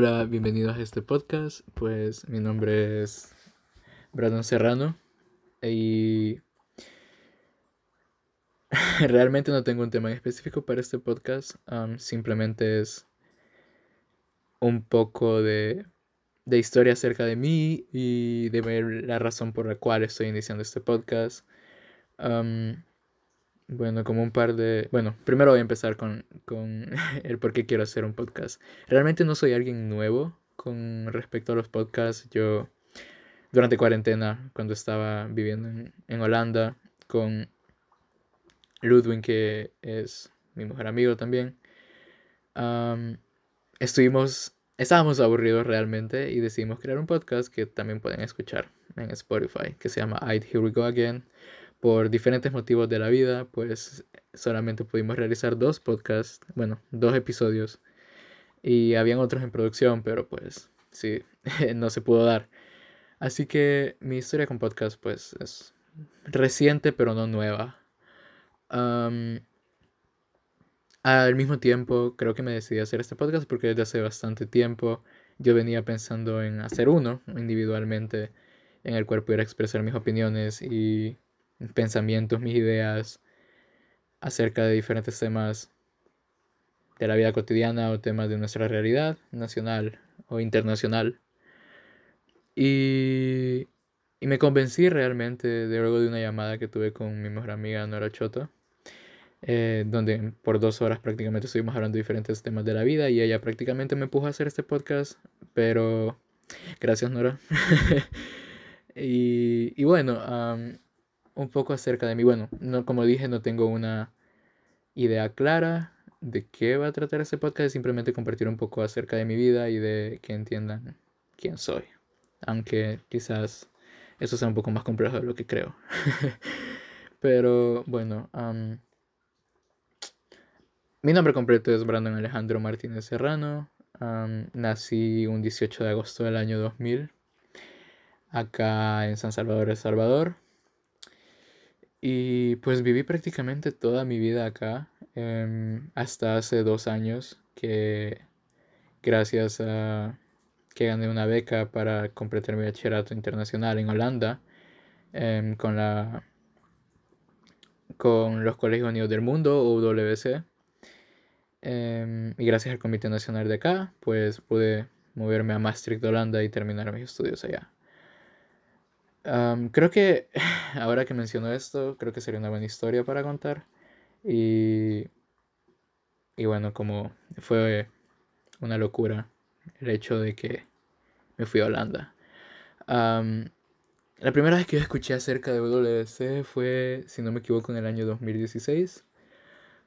Hola, bienvenidos a este podcast. Pues mi nombre es Brandon Serrano y realmente no tengo un tema específico para este podcast. simplemente es un poco de, de, historia acerca de mí y de ver la razón por la cual estoy iniciando este podcast. Bueno, como un par de... Bueno, primero voy a empezar con, con el por qué quiero hacer un podcast. Realmente no soy alguien nuevo con respecto a los podcasts. Yo, durante cuarentena, cuando estaba viviendo en, en Holanda, con Ludwig, que es mi mejor amigo también, estuvimos... Estábamos aburridos realmente y decidimos crear un podcast que también pueden escuchar en Spotify, que se llama I'd Here We Go Again por diferentes motivos de la vida, pues solamente pudimos realizar dos podcasts, bueno, dos episodios. Y habían otros en producción, pero pues sí, no se pudo dar. Así que mi historia con podcast pues es reciente, pero no nueva. al mismo tiempo, creo que me decidí a hacer este podcast porque desde hace bastante tiempo yo venía pensando en hacer uno individualmente en el cual pudiera expresar mis opiniones y pensamientos, mis ideas acerca de diferentes temas de la vida cotidiana o temas de nuestra realidad nacional o internacional. Y, y me convencí realmente de luego de una llamada que tuve con mi mejor amiga Nora Choto, eh, donde por dos horas prácticamente estuvimos hablando de diferentes temas de la vida y ella prácticamente me puso a hacer este podcast, pero gracias Nora. y, y, bueno, un poco acerca de mí. Bueno, no, como dije, no tengo una idea clara de qué va a tratar este podcast, simplemente compartir un poco acerca de mi vida y de que entiendan quién soy. Aunque quizás eso sea un poco más complejo de lo que creo. Pero bueno, mi nombre completo es Brandon Alejandro Martínez Serrano. nací un 18 de agosto del año 2000 acá en San Salvador, El Salvador. Y pues viví prácticamente toda mi vida acá, em, hasta hace dos años que gracias a que gané una beca para completar mi bachillerato internacional en Holanda em, con la con los Colegios Unidos del Mundo, UWC. Em, y gracias al Comité Nacional de acá, pues pude moverme a Maastricht, Holanda y terminar mis estudios allá creo que ahora que menciono esto, creo que sería una buena historia para contar. Y, y bueno, como fue una locura el hecho de que me fui a Holanda. la primera vez que yo escuché acerca de WC fue, si no me equivoco, en el año 2016,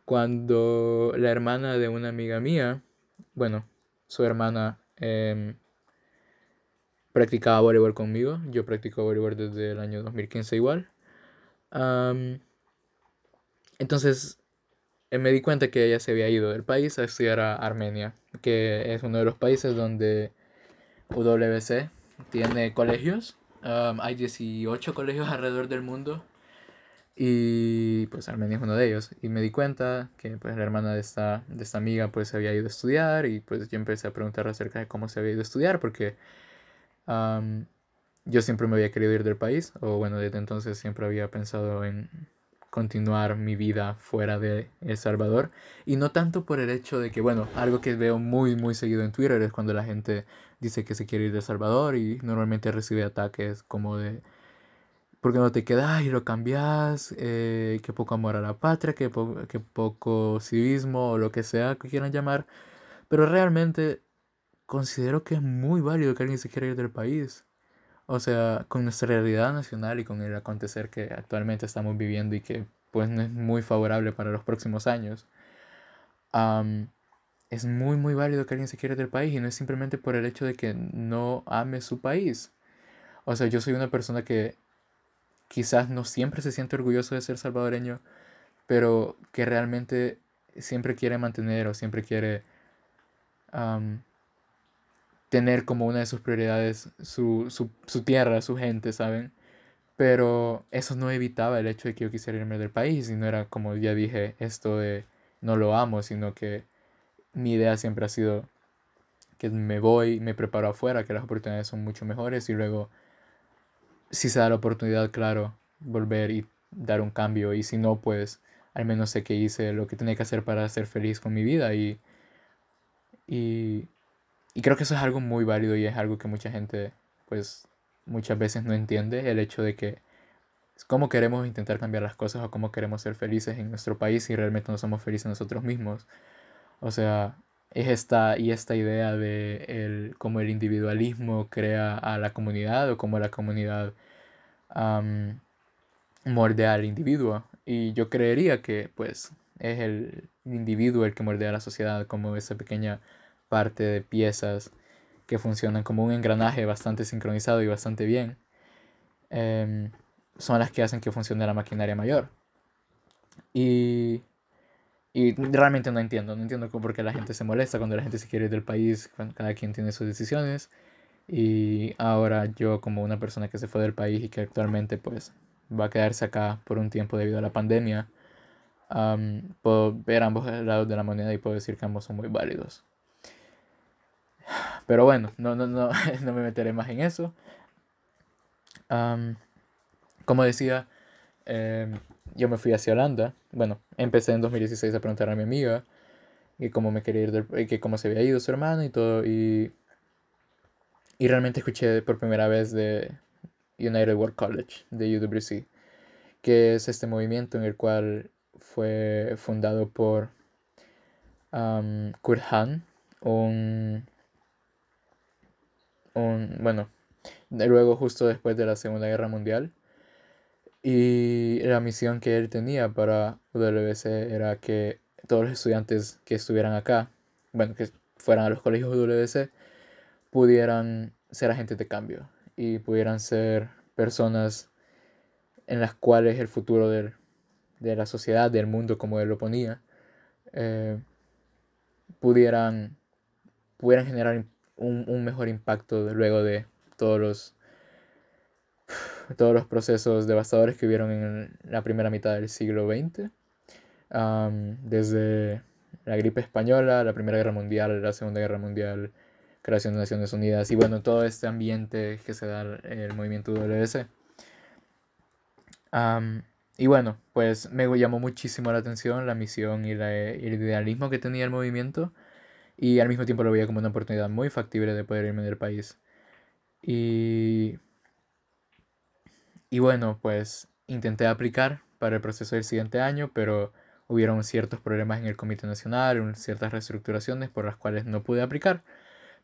cuando la hermana de una amiga mía, bueno, su hermana em, practicaba voleibol conmigo. Yo practico voleibol desde el año 2015 igual. entonces eh, me di cuenta que ella se había ido del país a estudiar a Armenia, que es uno de los países donde UWC tiene colegios. hay 18 colegios alrededor del mundo y pues Armenia es uno de ellos. Y me di cuenta que pues la hermana de esta, de esta amiga pues había ido a estudiar y pues yo empecé a preguntar acerca de cómo se había ido a estudiar porque yo siempre me había querido ir del país, o bueno, desde entonces siempre había pensado en continuar mi vida fuera de El Salvador. Y no tanto por el hecho de que, bueno, algo que veo muy, muy seguido en Twitter es cuando la gente dice que se quiere ir de El Salvador y normalmente recibe ataques como de, ¿por qué no te quedas y lo cambias? Eh, que poco amor a la patria, que, que poco civismo o lo que sea que quieran llamar. Pero realmente considero que es muy válido que alguien se quiera ir del país. O sea, con nuestra realidad nacional y con el acontecer que actualmente estamos viviendo y que pues no es muy favorable para los próximos años. es muy muy válido que alguien se quiera ir del país y no es simplemente por el hecho de que no ame su país. O sea, yo soy una persona que quizás no siempre se siente orgulloso de ser salvadoreño, pero que realmente siempre quiere mantener o siempre quiere tener como una de sus prioridades su, su, tierra, su gente, ¿saben? Pero eso no evitaba el hecho de que yo quisiera irme del país y no era como ya dije esto de no lo amo, sino que mi idea siempre ha sido que me voy, me preparo afuera, que las oportunidades son mucho mejores y luego, si se da la oportunidad, claro, volver y dar un cambio y si no, pues al menos sé que hice lo que tenía que hacer para ser feliz con mi vida y, y, y creo que eso es algo muy válido y es algo que mucha gente pues muchas veces no entiende, el hecho de que cómo queremos intentar cambiar las cosas o cómo queremos ser felices en nuestro país si realmente no somos felices nosotros mismos. O sea, es esta y esta idea de el, cómo el individualismo crea a la comunidad o cómo la comunidad um, mordea al individuo. Y yo creería que pues es el individuo el que mordea a la sociedad como esa pequeña parte de piezas que funcionan como un engranaje bastante sincronizado y bastante bien. Em, son las que hacen que funcione la maquinaria mayor. Y, y realmente no entiendo, no entiendo por qué la gente se molesta cuando la gente se quiere ir del país, cuando cada quien tiene sus decisiones. Y ahora yo como una persona que se fue del país y que actualmente pues va a quedarse acá por un tiempo debido a la pandemia, puedo ver ambos lados de la moneda y puedo decir que ambos son muy válidos. Pero bueno, no, no, no, no me meteré más en eso. como decía, em, yo me fui hacia Holanda. Bueno, empecé en 2016 a preguntar a mi amiga y cómo me quería ir, del, que cómo se había ido su hermano y todo. Y, y realmente escuché por primera vez de United World College, de UWC, que es este movimiento en el cual fue fundado por Kurt Han, un un, bueno, luego justo después de la Segunda Guerra Mundial. Y la misión que él tenía para UWC era que todos los estudiantes que estuvieran acá, bueno, que fueran a los colegios UWC, pudieran ser agentes de cambio y pudieran ser personas en las cuales el futuro de la sociedad, del mundo, como él lo ponía, eh, pudieran, pudieran generar un, mejor impacto luego de todos los, todos los procesos devastadores que hubieron en la primera mitad del siglo XX, desde la gripe española, la Primera Guerra Mundial, la Segunda Guerra Mundial, creación de Naciones Unidas y bueno, todo este ambiente que se da el movimiento WC. y bueno, pues me llamó muchísimo la atención la misión y, la, el idealismo que tenía el movimiento y al mismo tiempo lo veía como una oportunidad muy factible de poder irme del país. Y, y bueno, pues intenté aplicar para el proceso del siguiente año, pero hubieron ciertos problemas en el Comité Nacional, ciertas reestructuraciones por las cuales no pude aplicar.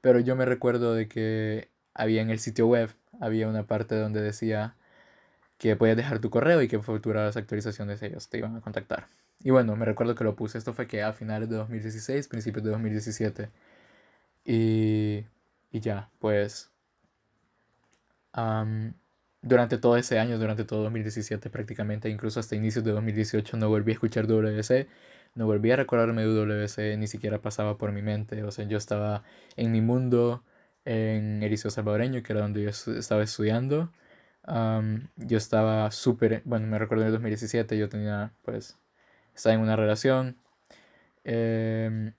Pero yo me recuerdo de que había en el sitio web, había una parte donde decía que podías dejar tu correo y que futuras actualizaciones ellos te iban a contactar. Y bueno, me recuerdo que lo puse. Esto fue que a finales de 2016, principios de 2017. Y, y ya, pues... durante todo ese año, durante todo 2017 prácticamente, incluso hasta inicios de 2018, no volví a escuchar WC, no volví a recordarme de WC, ni siquiera pasaba por mi mente. O sea, yo estaba en mi mundo, en el Salvadoreño, que era donde yo estaba estudiando. yo estaba súper, bueno, me recuerdo en el 2017, yo tenía pues estaba en una relación. Em,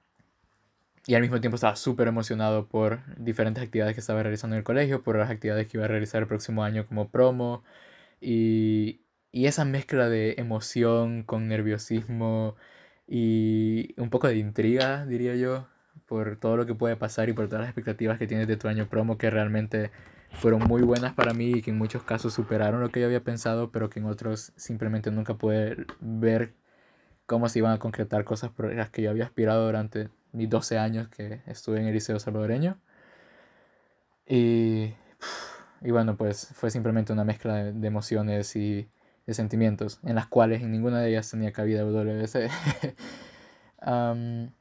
y al mismo tiempo estaba súper emocionado por diferentes actividades que estaba realizando en el colegio, por las actividades que iba a realizar el próximo año como promo. Y, y esa mezcla de emoción con nerviosismo y un poco de intriga, diría yo, por todo lo que puede pasar y por todas las expectativas que tienes de tu año promo que realmente fueron muy buenas para mí y que en muchos casos superaron lo que yo había pensado, pero que en otros simplemente nunca pude ver cómo se iban a concretar cosas por las que yo había aspirado durante mis 12 años que estuve en el Liceo Salvadoreño. Y, y bueno, pues fue simplemente una mezcla de, emociones y de sentimientos, en las cuales en ninguna de ellas tenía cabida WC.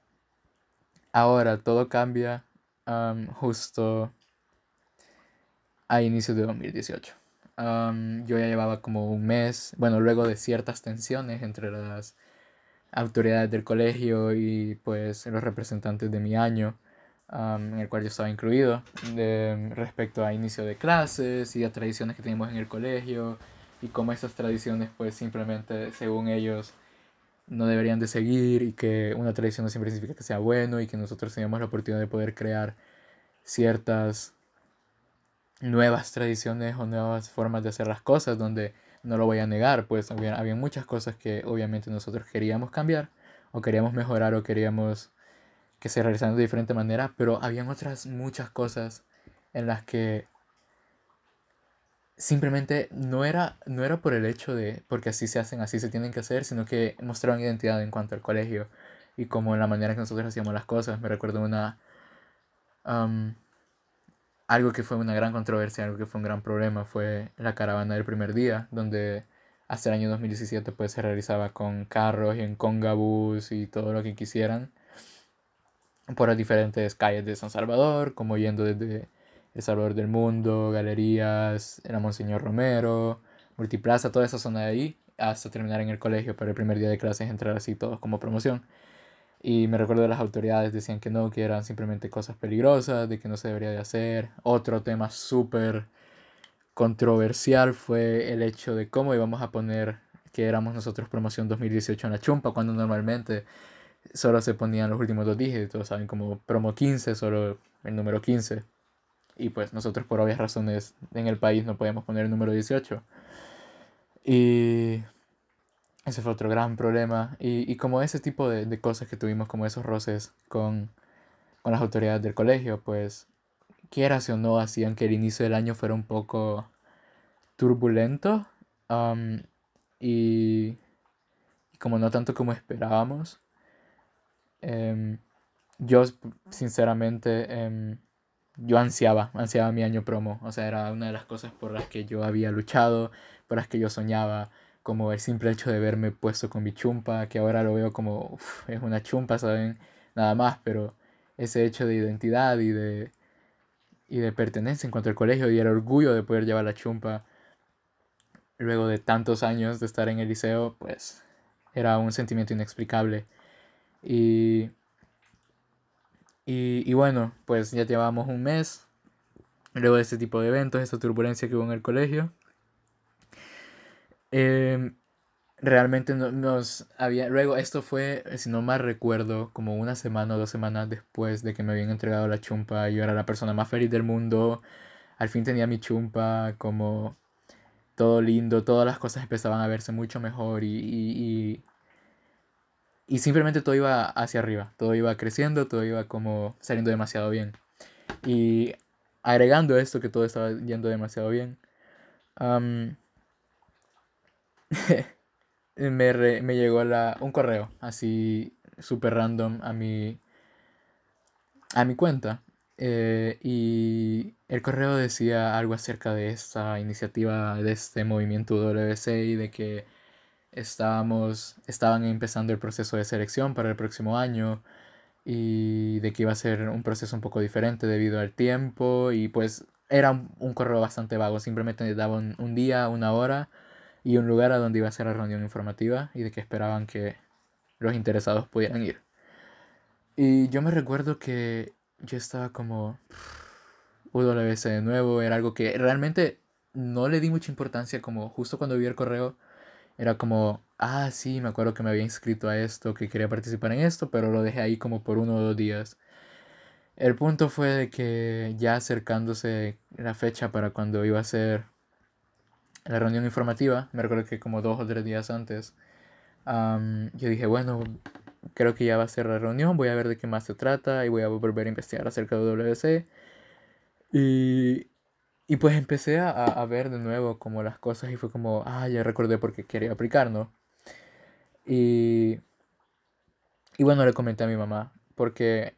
ahora todo cambia justo a inicios de 2018. yo ya llevaba como un mes, bueno, luego de ciertas tensiones entre las autoridades del colegio y pues los representantes de mi año, en el cual yo estaba incluido, respecto a inicio de clases y a tradiciones que tenemos en el colegio y cómo esas tradiciones pues simplemente según ellos no deberían de seguir y que una tradición no siempre significa que sea bueno y que nosotros teníamos la oportunidad de poder crear ciertas nuevas tradiciones o nuevas formas de hacer las cosas donde no lo voy a negar, pues había, había muchas cosas que obviamente nosotros queríamos cambiar o queríamos mejorar o queríamos que se realizaran de diferente manera, pero habían otras muchas cosas en las que simplemente no era, no era por el hecho de, porque así se hacen, así se tienen que hacer, sino que mostraban identidad en cuanto al colegio y como la manera que nosotros hacíamos las cosas. Me recuerdo una... algo que fue una gran controversia, algo que fue un gran problema, fue la caravana del primer día, donde hasta el año 2017 pues se realizaba con carros y en congabús y todo lo que quisieran por las diferentes calles de San Salvador, como yendo desde El Salvador del Mundo, Galerías, era Monseñor Romero, Multiplaza, toda esa zona de ahí, hasta terminar en el colegio para el primer día de clases, entrar así todos como promoción. Y me recuerdo las autoridades decían que no, que eran simplemente cosas peligrosas, de que no se debería de hacer. Otro tema súper controversial fue el hecho de cómo íbamos a poner que éramos nosotros promoción 2018 en la chumpa, cuando normalmente solo se ponían los últimos dos dígitos, ¿saben? Como promo 15, solo el número 15. Y pues nosotros por obvias razones en el país no podíamos poner el número 18. Y ese fue otro gran problema. Y, y como ese tipo de, de, cosas que tuvimos, como esos roces con, con las autoridades del colegio, pues quieras o no, hacían que el inicio del año fuera un poco turbulento. y, como no tanto como esperábamos. Em, yo, sinceramente, em, yo ansiaba, ansiaba mi año promo. O sea, era una de las cosas por las que yo había luchado, por las que yo soñaba. Como el simple hecho de verme puesto con mi chumpa, que ahora lo veo como, es una chumpa, ¿saben? Nada más, pero ese hecho de identidad y de, y de pertenencia en cuanto al colegio y el orgullo de poder llevar la chumpa luego de tantos años de estar en el liceo, pues era un sentimiento inexplicable. Y, y, bueno, pues ya llevamos un mes luego de este tipo de eventos, esta turbulencia que hubo en el colegio. Em, realmente nos había, luego esto fue, si no mal recuerdo, como una semana o dos semanas después de que me habían entregado la chumpa, yo era la persona más feliz del mundo, al fin tenía mi chumpa, como todo lindo, todas las cosas empezaban a verse mucho mejor y y simplemente todo iba hacia arriba, todo iba creciendo, todo iba como saliendo demasiado bien. Y agregando esto que todo estaba yendo demasiado bien, me, me, llegó la, un correo así súper random a mi, a mi cuenta. Eh, y el correo decía algo acerca de esta iniciativa, de este movimiento WC y de que estábamos, estaban empezando el proceso de selección para el próximo año y de que iba a ser un proceso un poco diferente debido al tiempo y pues era un, correo bastante vago, simplemente daban un, día, una hora y un lugar a donde iba a ser la reunión informativa y de que esperaban que los interesados pudieran ir. Y yo me recuerdo que yo estaba como UWC de nuevo, era algo que realmente no le di mucha importancia como justo cuando vi el correo era como, ah, sí, me acuerdo que me había inscrito a esto, que quería participar en esto, pero lo dejé ahí como por uno o dos días. El punto fue de que ya acercándose la fecha para cuando iba a ser la reunión informativa, me recuerdo que como dos o tres días antes, yo dije, bueno, creo que ya va a ser la reunión, voy a ver de qué más se trata y voy a volver a investigar acerca de WC. Y y pues empecé a, a, ver de nuevo como las cosas y fue como, ah, ya recordé por qué quería aplicar, ¿no? Y, y bueno, le comenté a mi mamá, porque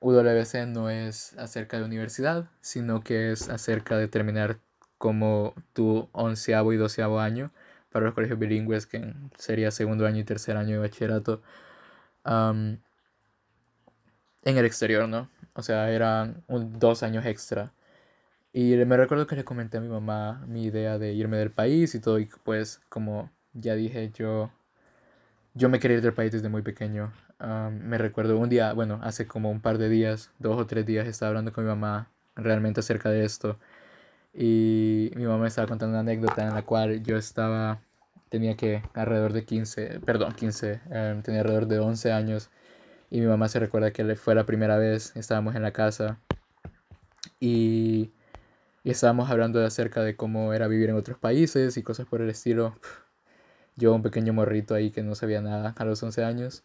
UWC no es acerca de universidad, sino que es acerca de terminar como tu onceavo y doceavo año para los colegios bilingües, que sería segundo año y tercer año de bachillerato, en el exterior, ¿no? O sea, eran dos años extra y me recuerdo que le comenté a mi mamá mi idea de irme del país y todo, y pues como ya dije, yo, yo me quería ir del país desde muy pequeño. me recuerdo un día, bueno, hace como un par de días, dos o tres días, estaba hablando con mi mamá realmente acerca de esto. Y mi mamá me estaba contando una anécdota en la cual yo estaba, tenía que alrededor de 15, perdón, 15, em, tenía alrededor de 11 años. Y mi mamá se recuerda que fue la primera vez, estábamos en la casa Y, y estábamos hablando de acerca de cómo era vivir en otros países y cosas por el estilo. Yo, un pequeño morrito ahí que no sabía nada a los 11 años.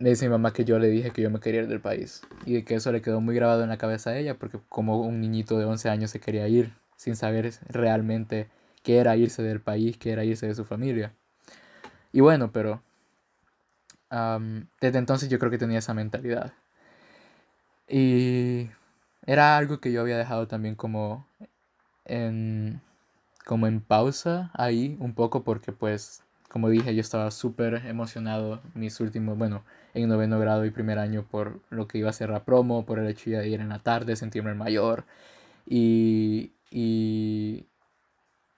Me dice mi mamá que yo le dije que yo me quería ir del país. Y que eso le quedó muy grabado en la cabeza a ella, porque como un niñito de 11 años se quería ir, sin saber realmente qué era irse del país, qué era irse de su familia. Y bueno, pero desde entonces yo creo que tenía esa mentalidad. Y era algo que yo había dejado también como en, como en pausa ahí un poco porque pues como dije yo estaba súper emocionado mis últimos, bueno, en noveno grado y primer año por lo que iba a ser la promo, por el hecho de ir en la tarde, sentirme mayor. Y, y,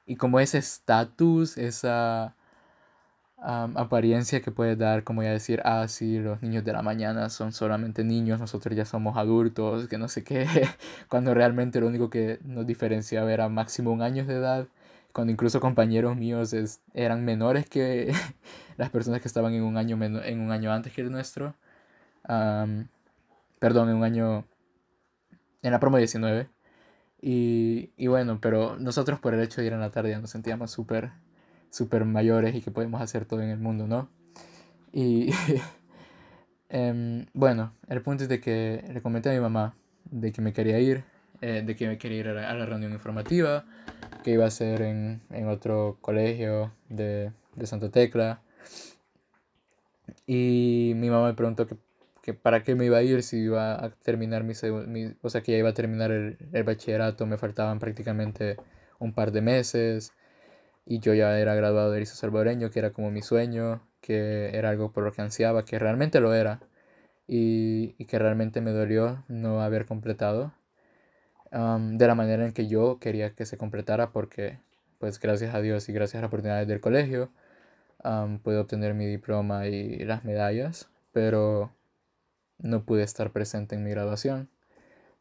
y como ese estatus, esa apariencia que puede dar, como ya decir, ah, sí, los niños de la mañana son solamente niños, nosotros ya somos adultos, que no sé qué, cuando realmente lo único que nos diferenciaba era máximo un año de edad, cuando incluso compañeros míos eran menores que las personas que estaban en un año, en un año antes que el nuestro, perdón, en un año, en la promo 19. Y, y bueno, pero nosotros por el hecho de ir en la tarde ya nos sentíamos súper super mayores y que podemos hacer todo en el mundo, ¿no? Y em, bueno, el punto es de que le comenté a mi mamá de que me quería ir, eh, de que me quería ir a la, reunión informativa, que iba a ser en, en otro colegio de, de, Santa Tecla. Y mi mamá me preguntó que, que, para qué me iba a ir si iba a terminar mi, mi o sea, que ya iba a terminar el, el bachillerato, me faltaban prácticamente un par de meses. Y yo ya era graduado de Erizo Salvadoreño, que era como mi sueño, que era algo por lo que ansiaba, que realmente lo era. Y, y que realmente me dolió no haber completado de la manera en que yo quería que se completara porque pues gracias a Dios y gracias a las oportunidades del colegio pude obtener mi diploma y las medallas, pero no pude estar presente en mi graduación,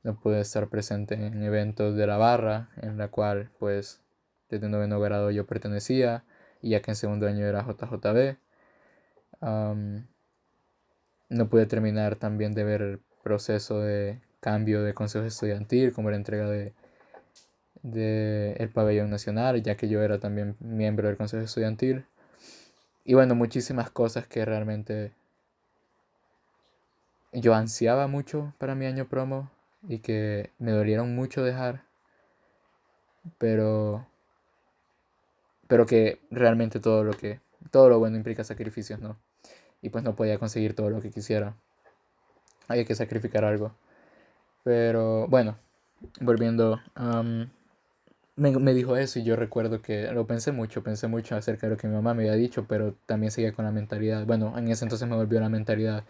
no pude estar presente en eventos de la barra en la cual pues desde noveno grado yo pertenecía, y ya que en segundo año era JJB. no pude terminar también de ver el proceso de cambio de consejo estudiantil, como la entrega de, de el pabellón nacional, ya que yo era también miembro del consejo estudiantil. Y bueno, muchísimas cosas que realmente yo ansiaba mucho para mi año promo y que me dolieron mucho dejar. Pero pero que realmente todo lo que todo lo bueno implica sacrificios, ¿no? Y pues no podía conseguir todo lo que quisiera. Había que sacrificar algo. Pero bueno, volviendo, me, me, dijo eso y yo recuerdo que lo pensé mucho, pensé mucho acerca de lo que mi mamá me había dicho, pero también seguía con la mentalidad, bueno, en ese entonces me volvió la mentalidad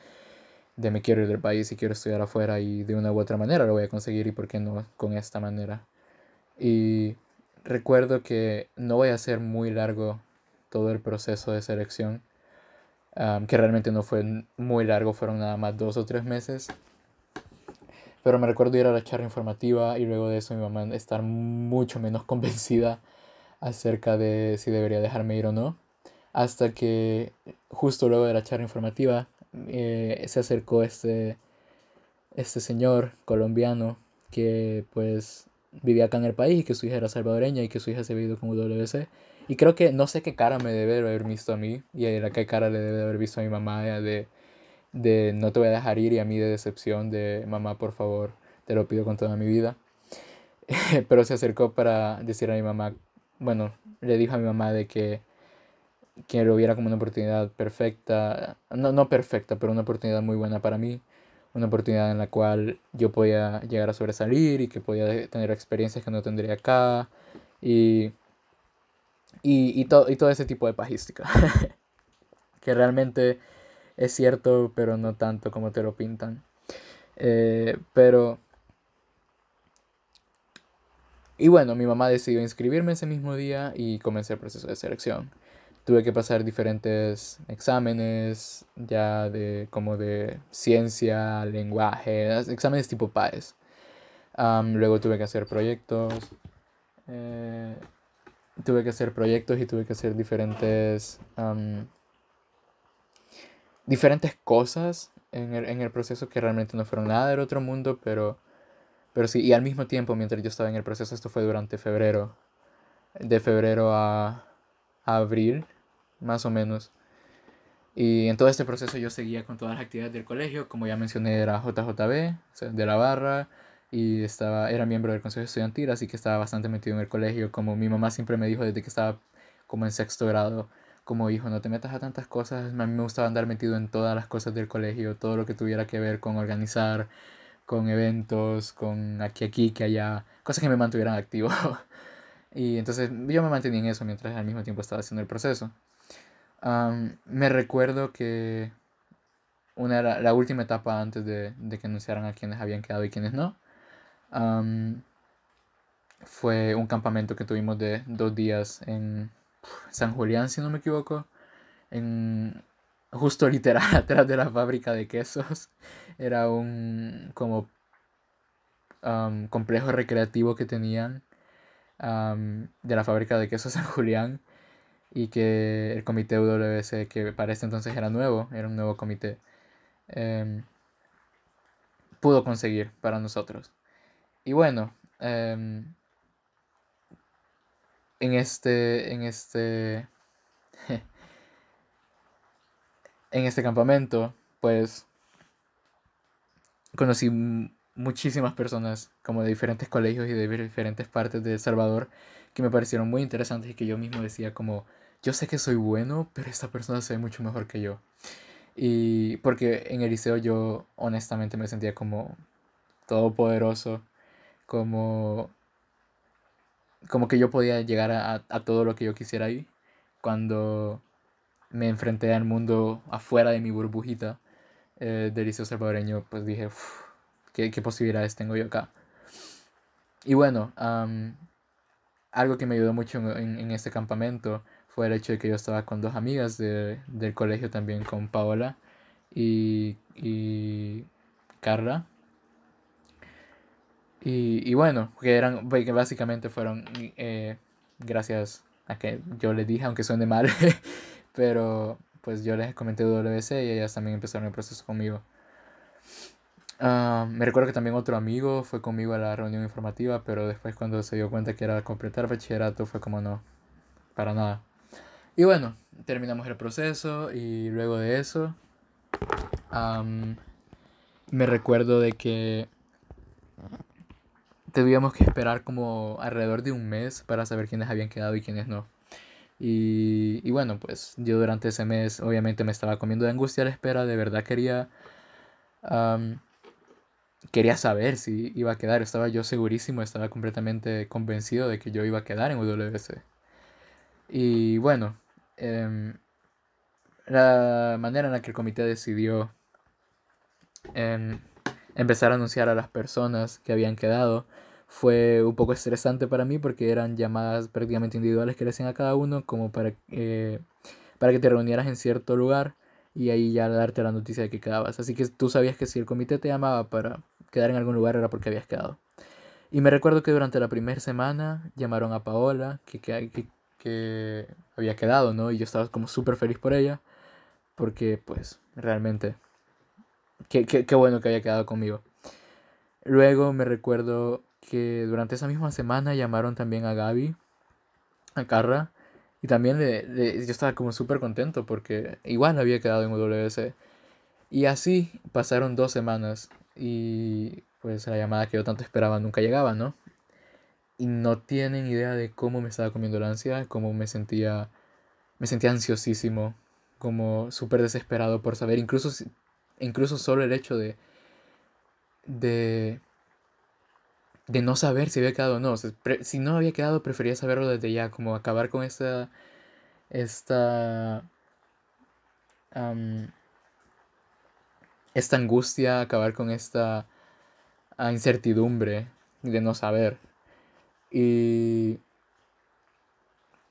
de me quiero ir del país y quiero estudiar afuera y de una u otra manera lo voy a conseguir y por qué no con esta manera. Y recuerdo que no voy a hacer muy largo todo el proceso de selección, que realmente no fue muy largo, fueron nada más dos o tres meses. Pero me recuerdo ir a la charla informativa y luego de eso mi mamá estar mucho menos convencida acerca de si debería dejarme ir o no. Hasta que justo luego de la charla informativa eh, se acercó este, este señor colombiano que pues vivía acá en el país y que su hija era salvadoreña y que su hija se había ido con WC. Y creo que no sé qué cara me debe haber visto a mí y a qué cara le debe haber visto a mi mamá de, de no te voy a dejar ir y a mí de decepción de mamá, por favor, te lo pido con toda mi vida. Pero se acercó para decir a mi mamá, bueno, le dijo a mi mamá de que, que lo viera como una oportunidad perfecta, no, no perfecta, pero una oportunidad muy buena para mí una oportunidad en la cual yo podía llegar a sobresalir y que podía tener experiencias que no tendría acá y, y, y, todo, y todo ese tipo de pajística. que realmente es cierto, pero no tanto como te lo pintan. Eh, pero... Y bueno, mi mamá decidió inscribirme ese mismo día y comencé el proceso de selección tuve que pasar diferentes exámenes ya de como de ciencia, lenguaje, exámenes tipo PAES. luego tuve que hacer proyectos. Eh, tuve que hacer proyectos y tuve que hacer diferentes diferentes cosas en el, en el proceso que realmente no fueron nada del otro mundo, pero, pero sí, y al mismo tiempo, mientras yo estaba en el proceso, esto fue durante febrero, de febrero a, a abril, más o menos. Y en todo este proceso yo seguía con todas las actividades del colegio, como ya mencioné era JJB, de la barra, y estaba, era miembro del consejo estudiantil, así que estaba bastante metido en el colegio, como mi mamá siempre me dijo desde que estaba como en sexto grado, como hijo, no te metas a tantas cosas, a mí me gustaba andar metido en todas las cosas del colegio, todo lo que tuviera que ver con organizar, con eventos, con aquí, aquí, que allá, cosas que me mantuvieran activo. y entonces yo me mantenía en eso mientras al mismo tiempo estaba haciendo el proceso. me recuerdo que una era la última etapa antes de, de, que anunciaran a quienes habían quedado y quienes no. fue un campamento que tuvimos de dos días en San Julián, si no me equivoco, en justo literal atrás de la fábrica de quesos. Era un como complejo recreativo que tenían de la fábrica de quesos San Julián y que el comité UWC, que para este entonces era nuevo, era un nuevo comité, em, pudo conseguir para nosotros. Y bueno, em, en este, en este, en este campamento, pues conocí muchísimas personas como de diferentes colegios y de diferentes partes de El Salvador que me parecieron muy interesantes y que yo mismo decía como, yo sé que soy bueno, pero esta persona se ve mucho mejor que yo. Y porque en el liceo yo honestamente me sentía como todopoderoso, como como que yo podía llegar a, a, todo lo que yo quisiera ahí cuando me enfrenté al mundo afuera de mi burbujita eh, del liceo salvadoreño pues dije ¿qué, ¿qué, posibilidades tengo yo acá y bueno algo que me ayudó mucho en, en, este campamento fue el hecho de que yo estaba con dos amigas de, del colegio también con Paola y, y Carla y, y bueno, que eran, pues, que básicamente fueron eh, gracias a que yo les dije, aunque suene mal, pero pues yo les comenté WC y ellas también empezaron el proceso conmigo. Uh, me recuerdo que también otro amigo fue conmigo a la reunión informativa, pero después cuando se dio cuenta que era completar bachillerato fue como no, para nada. Y bueno, terminamos el proceso y luego de eso um, me recuerdo de que tuvimos que esperar como alrededor de un mes para saber quiénes habían quedado y quiénes no. Y, y bueno, pues yo durante ese mes obviamente me estaba comiendo de angustia a la espera, de verdad quería... quería saber si iba a quedar, estaba yo segurísimo, estaba completamente convencido de que yo iba a quedar en UWC. Y bueno, em, la manera en la que el comité decidió em, empezar a anunciar a las personas que habían quedado fue un poco estresante para mí porque eran llamadas prácticamente individuales que le hacían a cada uno como para, eh, para que te reunieras en cierto lugar y ahí ya darte la noticia de que quedabas. Así que tú sabías que si el comité te llamaba para quedar en algún lugar era porque habías quedado. Y me recuerdo que durante la primera semana llamaron a Paola, que, que, que había quedado, ¿no? Y yo estaba como súper feliz por ella, porque pues realmente, qué, qué, qué bueno que había quedado conmigo. Luego me recuerdo que durante esa misma semana llamaron también a Gaby, a Carra, y también le, yo estaba como súper contento porque igual había quedado en UWC. Y así pasaron dos semanas y pues la llamada que yo tanto esperaba nunca llegaba, ¿no? Y no tienen idea de cómo me estaba comiendo la ansiedad, cómo me sentía, me sentía ansiosísimo, como súper desesperado por saber, incluso, incluso solo el hecho de, de de no saber si había quedado o no. si no había quedado, prefería saberlo desde ya, como acabar con esta. esta. esta angustia, acabar con esta ah, incertidumbre de no saber. Y.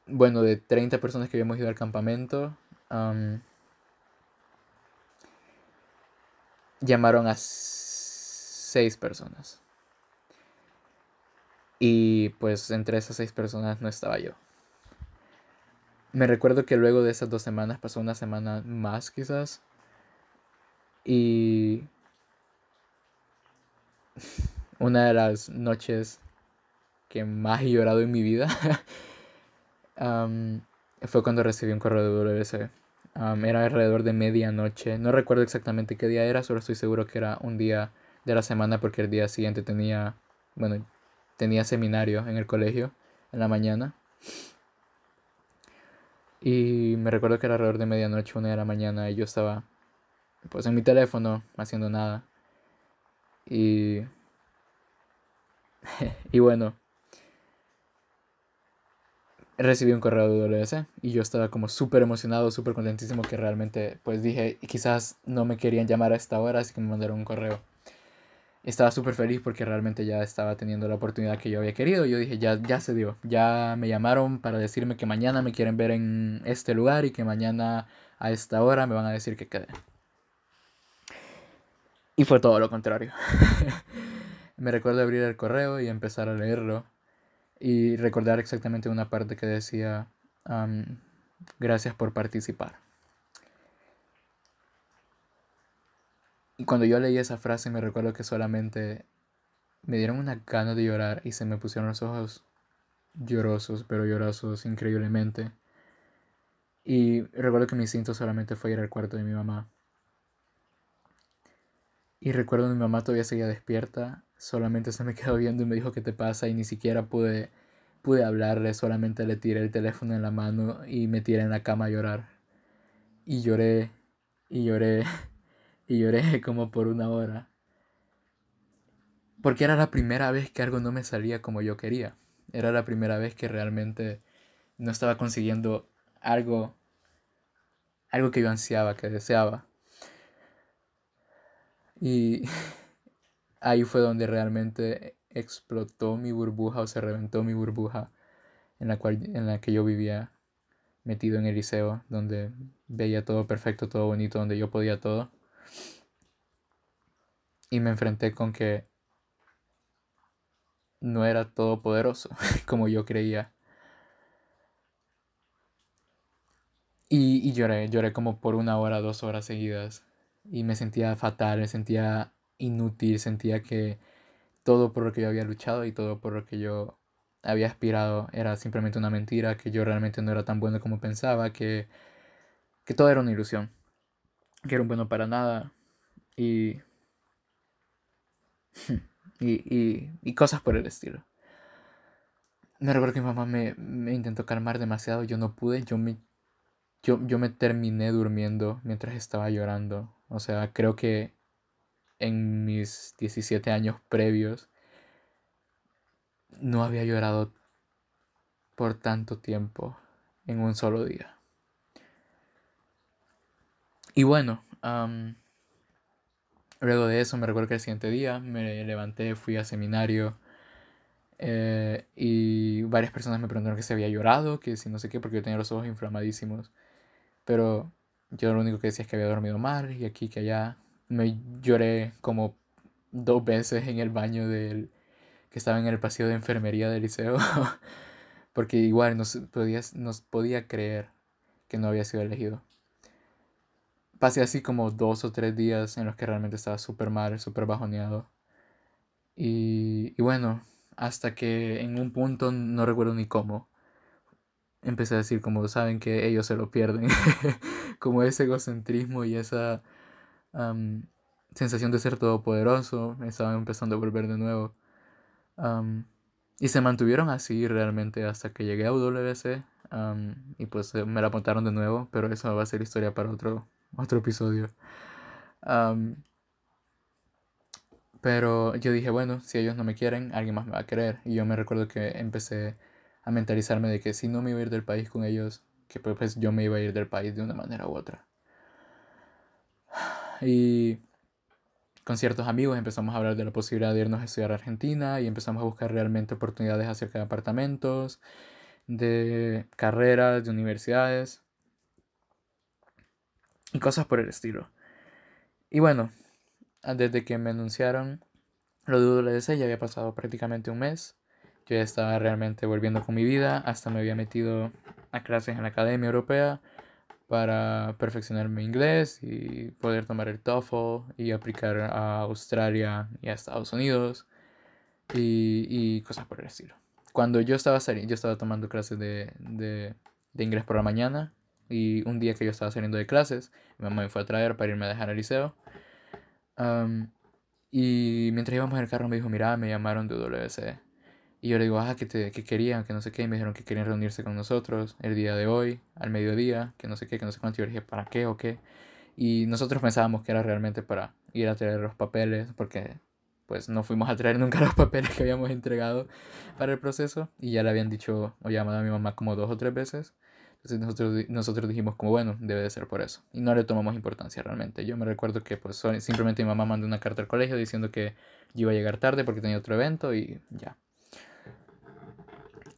Bueno, de 30 personas que habíamos ido al campamento, llamaron a 6 personas. Y pues entre esas seis personas no estaba yo. Me recuerdo que luego de esas dos semanas pasó una semana más quizás. Y una de las noches que más he llorado en mi vida fue cuando recibí un correo de WC. era alrededor de medianoche. No recuerdo exactamente qué día era, solo estoy seguro que era un día de la semana porque el día siguiente tenía, bueno, tenía seminario en el colegio en la mañana. Y me recuerdo que era alrededor de medianoche, una de la mañana, y yo estaba pues en mi teléfono haciendo nada. Y, y bueno, recibí un correo de WC y yo estaba como súper emocionado, súper contentísimo que realmente pues dije, quizás no me querían llamar a esta hora, así que me mandaron un correo. Estaba súper feliz porque realmente ya estaba teniendo la oportunidad que yo había querido. Yo dije, ya, ya se dio. Ya me llamaron para decirme que mañana me quieren ver en este lugar y que mañana a esta hora me van a decir que quede. Y fue todo lo contrario. me recuerdo abrir el correo y empezar a leerlo y recordar exactamente una parte que decía, gracias por participar. Y cuando yo leí esa frase me recuerdo que solamente me dieron una gana de llorar y se me pusieron los ojos llorosos, pero llorosos increíblemente. Y recuerdo que mi instinto solamente fue ir al cuarto de mi mamá. Y recuerdo que mi mamá todavía seguía despierta, solamente se me quedó viendo y me dijo qué te pasa y ni siquiera pude, pude hablarle, solamente le tiré el teléfono en la mano y me tiré en la cama a llorar. Y lloré, y lloré, y lloré como por una hora. Porque era la primera vez que algo no me salía como yo quería. Era la primera vez que realmente no estaba consiguiendo algo, algo que yo ansiaba, que deseaba. Y ahí fue donde realmente explotó mi burbuja o se reventó mi burbuja en la, cual, en la que yo vivía metido en el liceo, donde veía todo perfecto, todo bonito, donde yo podía todo. Y me enfrenté con que no era todopoderoso como yo creía. Y, y lloré, lloré como por una hora, dos horas seguidas y me sentía fatal, me sentía inútil, sentía que todo por lo que yo había luchado y todo por lo que yo había aspirado era simplemente una mentira, que yo realmente no era tan bueno como pensaba, que, que todo era una ilusión, que era un bueno para nada y, y, y, cosas por el estilo. Me recuerdo que mi mamá me, me intentó calmar demasiado, yo no pude, yo me yo, yo me terminé durmiendo mientras estaba llorando. O sea, creo que en mis 17 años previos no había llorado por tanto tiempo en un solo día. Y bueno, luego de eso me recuerdo que el siguiente día me levanté, fui a seminario eh, y varias personas me preguntaron que se había llorado, que si no sé qué, porque yo tenía los ojos inflamadísimos. Pero yo lo único que decía es que había dormido mal y aquí que allá. Me lloré como dos veces en el baño del que estaba en el pasillo de enfermería del liceo. Porque igual no nos podía creer que no había sido elegido. Pasé así como dos o tres días en los que realmente estaba súper mal, súper bajoneado. Y, y bueno, hasta que en un punto, no recuerdo ni cómo, empecé a decir como saben que ellos se lo pierden, como ese egocentrismo y esa sensación de ser todopoderoso, me estaban empezando a volver de nuevo. y se mantuvieron así realmente hasta que llegué a UWC y pues eh, me la apuntaron de nuevo, pero eso va a ser historia para otro, otro episodio. pero yo dije, bueno, si ellos no me quieren, alguien más me va a querer. Y yo me recuerdo que empecé a mentalizarme de que si no me iba a ir del país con ellos, que pues, pues yo me iba a ir del país de una manera u otra. Y con ciertos amigos empezamos a hablar de la posibilidad de irnos a estudiar a Argentina y empezamos a buscar realmente oportunidades acerca de apartamentos, de carreras, de universidades y cosas por el estilo. Y bueno, desde que me anunciaron lo de UDLC ya había pasado prácticamente un mes yo ya estaba realmente volviendo con mi vida, hasta me había metido a clases en la Academia Europea para perfeccionar mi inglés y poder tomar el TOEFL y aplicar a Australia y a Estados Unidos y, y cosas por el estilo. Cuando yo estaba saliendo, yo estaba tomando clases de, de, de, inglés por la mañana y un día que yo estaba saliendo de clases, mi mamá me fue a traer para irme a dejar al liceo. y mientras íbamos en el carro me dijo, mira, me llamaron de WC y yo le digo, ah, que, te, que querían, que no sé qué, y me dijeron que querían reunirse con nosotros el día de hoy, al mediodía, que no sé qué, que no sé cuánto. Y yo dije, ¿para qué o qué? Y nosotros pensábamos que era realmente para ir a traer los papeles, porque pues no fuimos a traer nunca los papeles que habíamos entregado para el proceso. Y ya le habían dicho o llamado a mi mamá como dos o tres veces. Entonces nosotros, nosotros dijimos como, bueno, debe de ser por eso. Y no le tomamos importancia realmente. Yo me recuerdo que pues simplemente mi mamá mandó una carta al colegio diciendo que yo iba a llegar tarde porque tenía otro evento y ya.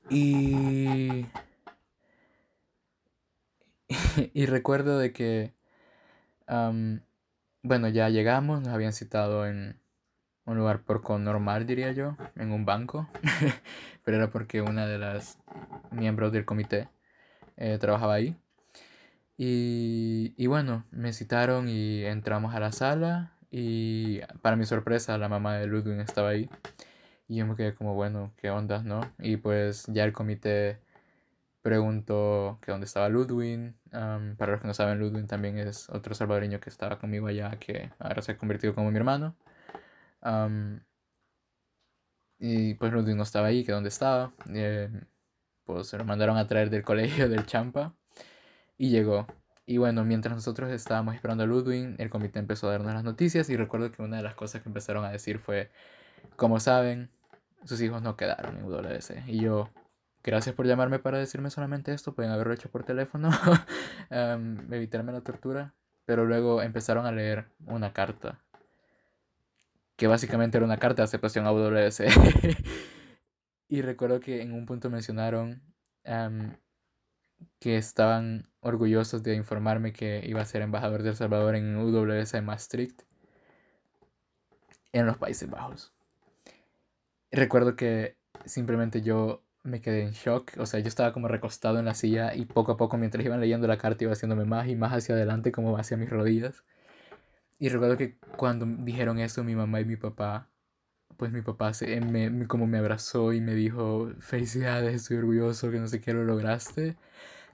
Y... y recuerdo de que, bueno, ya llegamos, nos habían citado en un lugar poco normal, diría yo, en un banco, pero era porque una de las miembros del comité eh, trabajaba ahí. Y, y bueno, me citaron y entramos a la sala y para mi sorpresa la mamá de Ludwig estaba ahí. Y yo me quedé como, bueno, ¿qué onda, no? Y pues ya el comité preguntó que dónde estaba Ludwig. para los que no saben, Ludwig también es otro salvadoreño que estaba conmigo allá, que ahora se ha convertido como mi hermano. y pues Ludwig no estaba ahí, que dónde estaba. Eh, pues se lo mandaron a traer del colegio del Champa. Y llegó. Y bueno, mientras nosotros estábamos esperando a Ludwig, el comité empezó a darnos las noticias y recuerdo que una de las cosas que empezaron a decir fue, como saben, sus hijos no quedaron en UWC. Y yo, gracias por llamarme para decirme solamente esto, pueden haberlo hecho por teléfono, evitarme la tortura. Pero luego empezaron a leer una carta, que básicamente era una carta de aceptación a UWC. y recuerdo que en un punto mencionaron que estaban orgullosos de informarme que iba a ser embajador de Salvador en UWC Maastricht en los Países Bajos recuerdo que simplemente yo me quedé en shock, o sea, yo estaba como recostado en la silla y poco a poco mientras iban leyendo la carta iba haciéndome más y más hacia adelante como hacia mis rodillas. Y recuerdo que cuando dijeron eso mi mamá y mi papá, pues mi papá se, me, como me abrazó y me dijo, felicidades, estoy orgulloso que no sé qué lo lograste.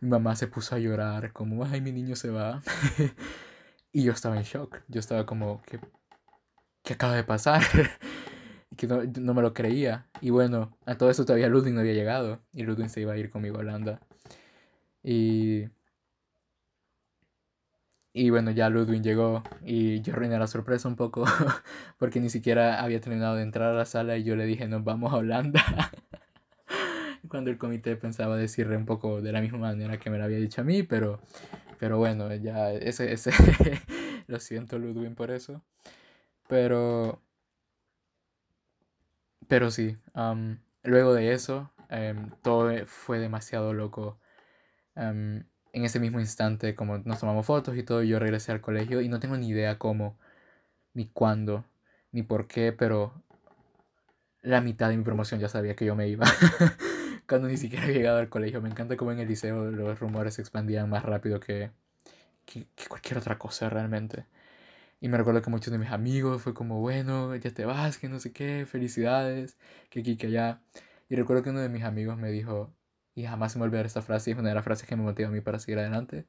Mi mamá se puso a llorar como, ay, mi niño se va. y yo estaba en shock, yo estaba como, ¿qué, qué acaba de pasar? que no, me lo creía. Y bueno, a todo eso todavía Ludwig no había llegado. Y Ludwig se iba a ir conmigo a Holanda. Y. Y bueno, ya Ludwig llegó y yo reiné la sorpresa un poco porque ni siquiera había terminado de entrar a la sala y yo le dije nos vamos a Holanda. Cuando el comité pensaba decirle un poco de la misma manera que me lo había dicho a mí, pero, pero bueno, ya ese, ese lo siento Ludwig por eso. Pero pero sí, luego de eso, em, todo fue demasiado loco. En ese mismo instante, como nos tomamos fotos y todo, yo regresé al colegio y no tengo ni idea cómo, ni cuándo, ni por qué, pero la mitad de mi promoción ya sabía que yo me iba. Cuando ni siquiera he llegado al colegio. Me encanta cómo en el liceo los rumores se expandían más rápido que, que cualquier otra cosa realmente. Y me recuerdo que muchos de mis amigos fue como, bueno, ya te vas, que no sé qué, felicidades, que aquí, que allá. Y recuerdo que uno de mis amigos me dijo, y jamás me olvidará esta frase, es una de las frases que me motiva a mí para seguir adelante,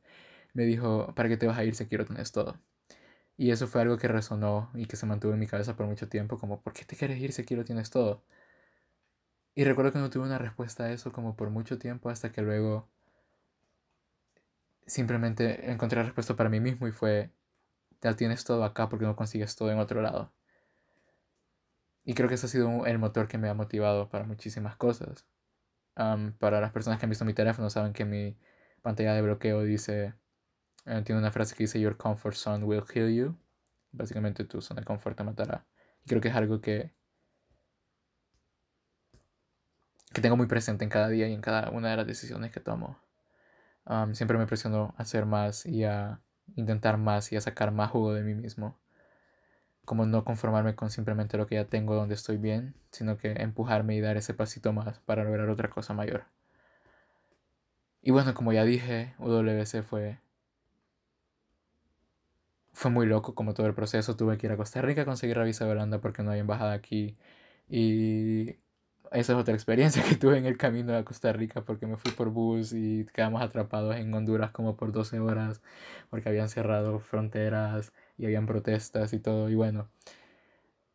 me dijo, ¿para qué te vas a ir si quiero tener todo? Y eso fue algo que resonó y que se mantuvo en mi cabeza por mucho tiempo, como, ¿por qué te quieres ir si aquí lo tienes todo? Y recuerdo que no tuve una respuesta a eso como por mucho tiempo hasta que luego simplemente encontré la respuesta para mí mismo y fue, ya tienes todo acá porque no consigues todo en otro lado. Y creo que ese ha sido el motor que me ha motivado para muchísimas cosas. Para las personas que han visto mi teléfono saben que mi pantalla de bloqueo dice, eh, tiene una frase que dice, Your comfort zone will kill you. Básicamente tu zona de confort te matará. Y creo que es algo que, que tengo muy presente en cada día y en cada una de las decisiones que tomo. siempre me presiono a hacer más y a intentar más y a sacar más jugo de mí mismo. Como no conformarme con simplemente lo que ya tengo donde estoy bien, sino que empujarme y dar ese pasito más para lograr otra cosa mayor. Y bueno, como ya dije, UWC fue fue muy loco como todo el proceso. Tuve que ir a Costa Rica a conseguir la visa de Holanda porque no hay embajada aquí. Y esa es otra experiencia que tuve en el camino a Costa Rica porque me fui por bus y quedamos atrapados en Honduras como por 12 horas porque habían cerrado fronteras y habían protestas y todo. Y bueno,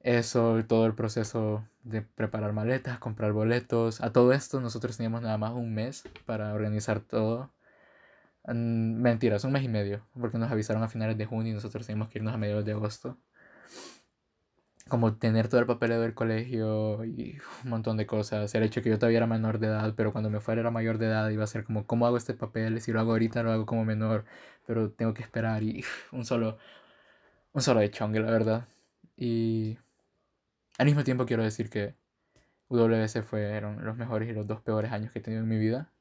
eso, todo el proceso de preparar maletas, comprar boletos. A todo esto nosotros teníamos nada más un mes para organizar todo. Mm, mentiras, un mes y medio, porque nos avisaron a finales de junio y nosotros teníamos que irnos a mediados de agosto. Como tener todo el papeleo del colegio y un montón de cosas. El hecho que yo todavía era menor de edad, pero cuando me fuera era mayor de edad iba a ser como, ¿cómo hago este papel? Si lo hago ahorita lo hago como menor, pero tengo que esperar y un solo, un solo de chongue, la verdad. Y al mismo tiempo quiero decir que UWS fueron los mejores y los dos peores años que he tenido en mi vida.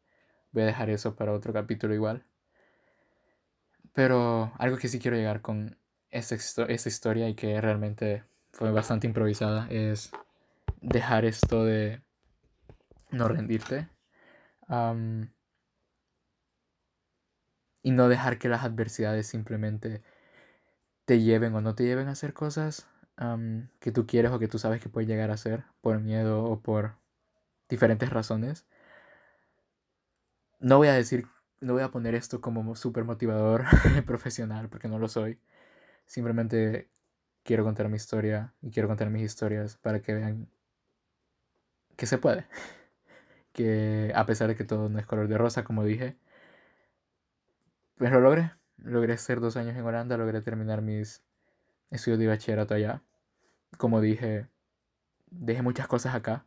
Voy a dejar eso para otro capítulo igual. Pero algo que sí quiero llegar con esta, historia y que realmente fue bastante improvisada es dejar esto de no rendirte. y no dejar que las adversidades simplemente te lleven o no te lleven a hacer cosas que tú quieres o que tú sabes que puedes llegar a hacer por miedo o por diferentes razones. No voy a decir, no voy a poner esto como súper motivador profesional porque no lo soy. Simplemente quiero contar mi historia y quiero contar mis historias para que vean que se puede. Que a pesar de que todo no es color de rosa, como dije, pues lo logré. Logré ser dos años en Holanda, logré terminar mis estudios de bachillerato allá. Como dije, dejé muchas cosas acá.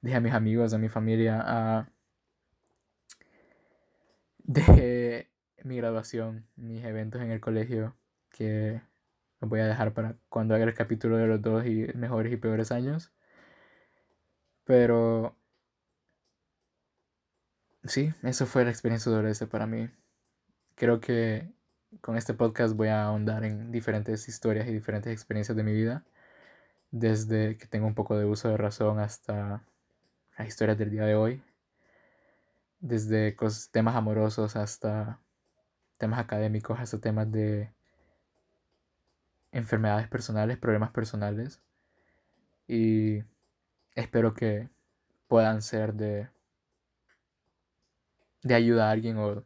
Dejé a mis amigos, a mi familia, a... Dejé mi graduación, mis eventos en el colegio, que los voy a dejar para cuando haga el capítulo de los dos y mejores y peores años. Pero sí, eso fue la experiencia de para mí. Creo que con este podcast voy a ahondar en diferentes historias y diferentes experiencias de mi vida, desde que tengo un poco de uso de razón hasta las historias del día de hoy, desde temas amorosos hasta temas académicos, hasta temas de enfermedades personales, problemas personales, y espero que puedan ser de, de ayuda a alguien o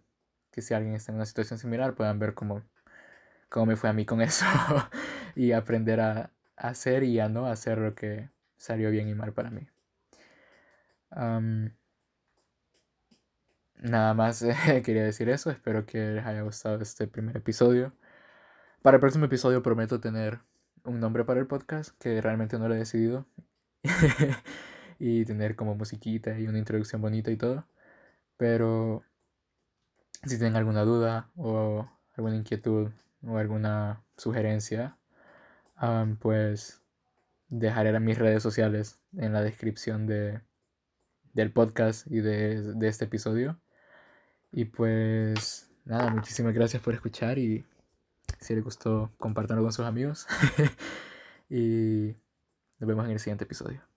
que si alguien está en una situación similar puedan ver cómo, cómo me fue a mí con eso y aprender a, hacer y a no hacer lo que salió bien y mal para mí. nada más quería decir eso, espero que les haya gustado este primer episodio. Para el próximo episodio prometo tener un nombre para el podcast que realmente no lo he decidido. y tener como musiquita y una introducción bonita y todo. Pero si tienen alguna duda o alguna inquietud o alguna sugerencia, pues dejaré mis redes sociales en la descripción de, del podcast y de, de este episodio. Y pues nada, muchísimas gracias por escuchar y si les gustó, compártanlo con sus amigos. y nos vemos en el siguiente episodio.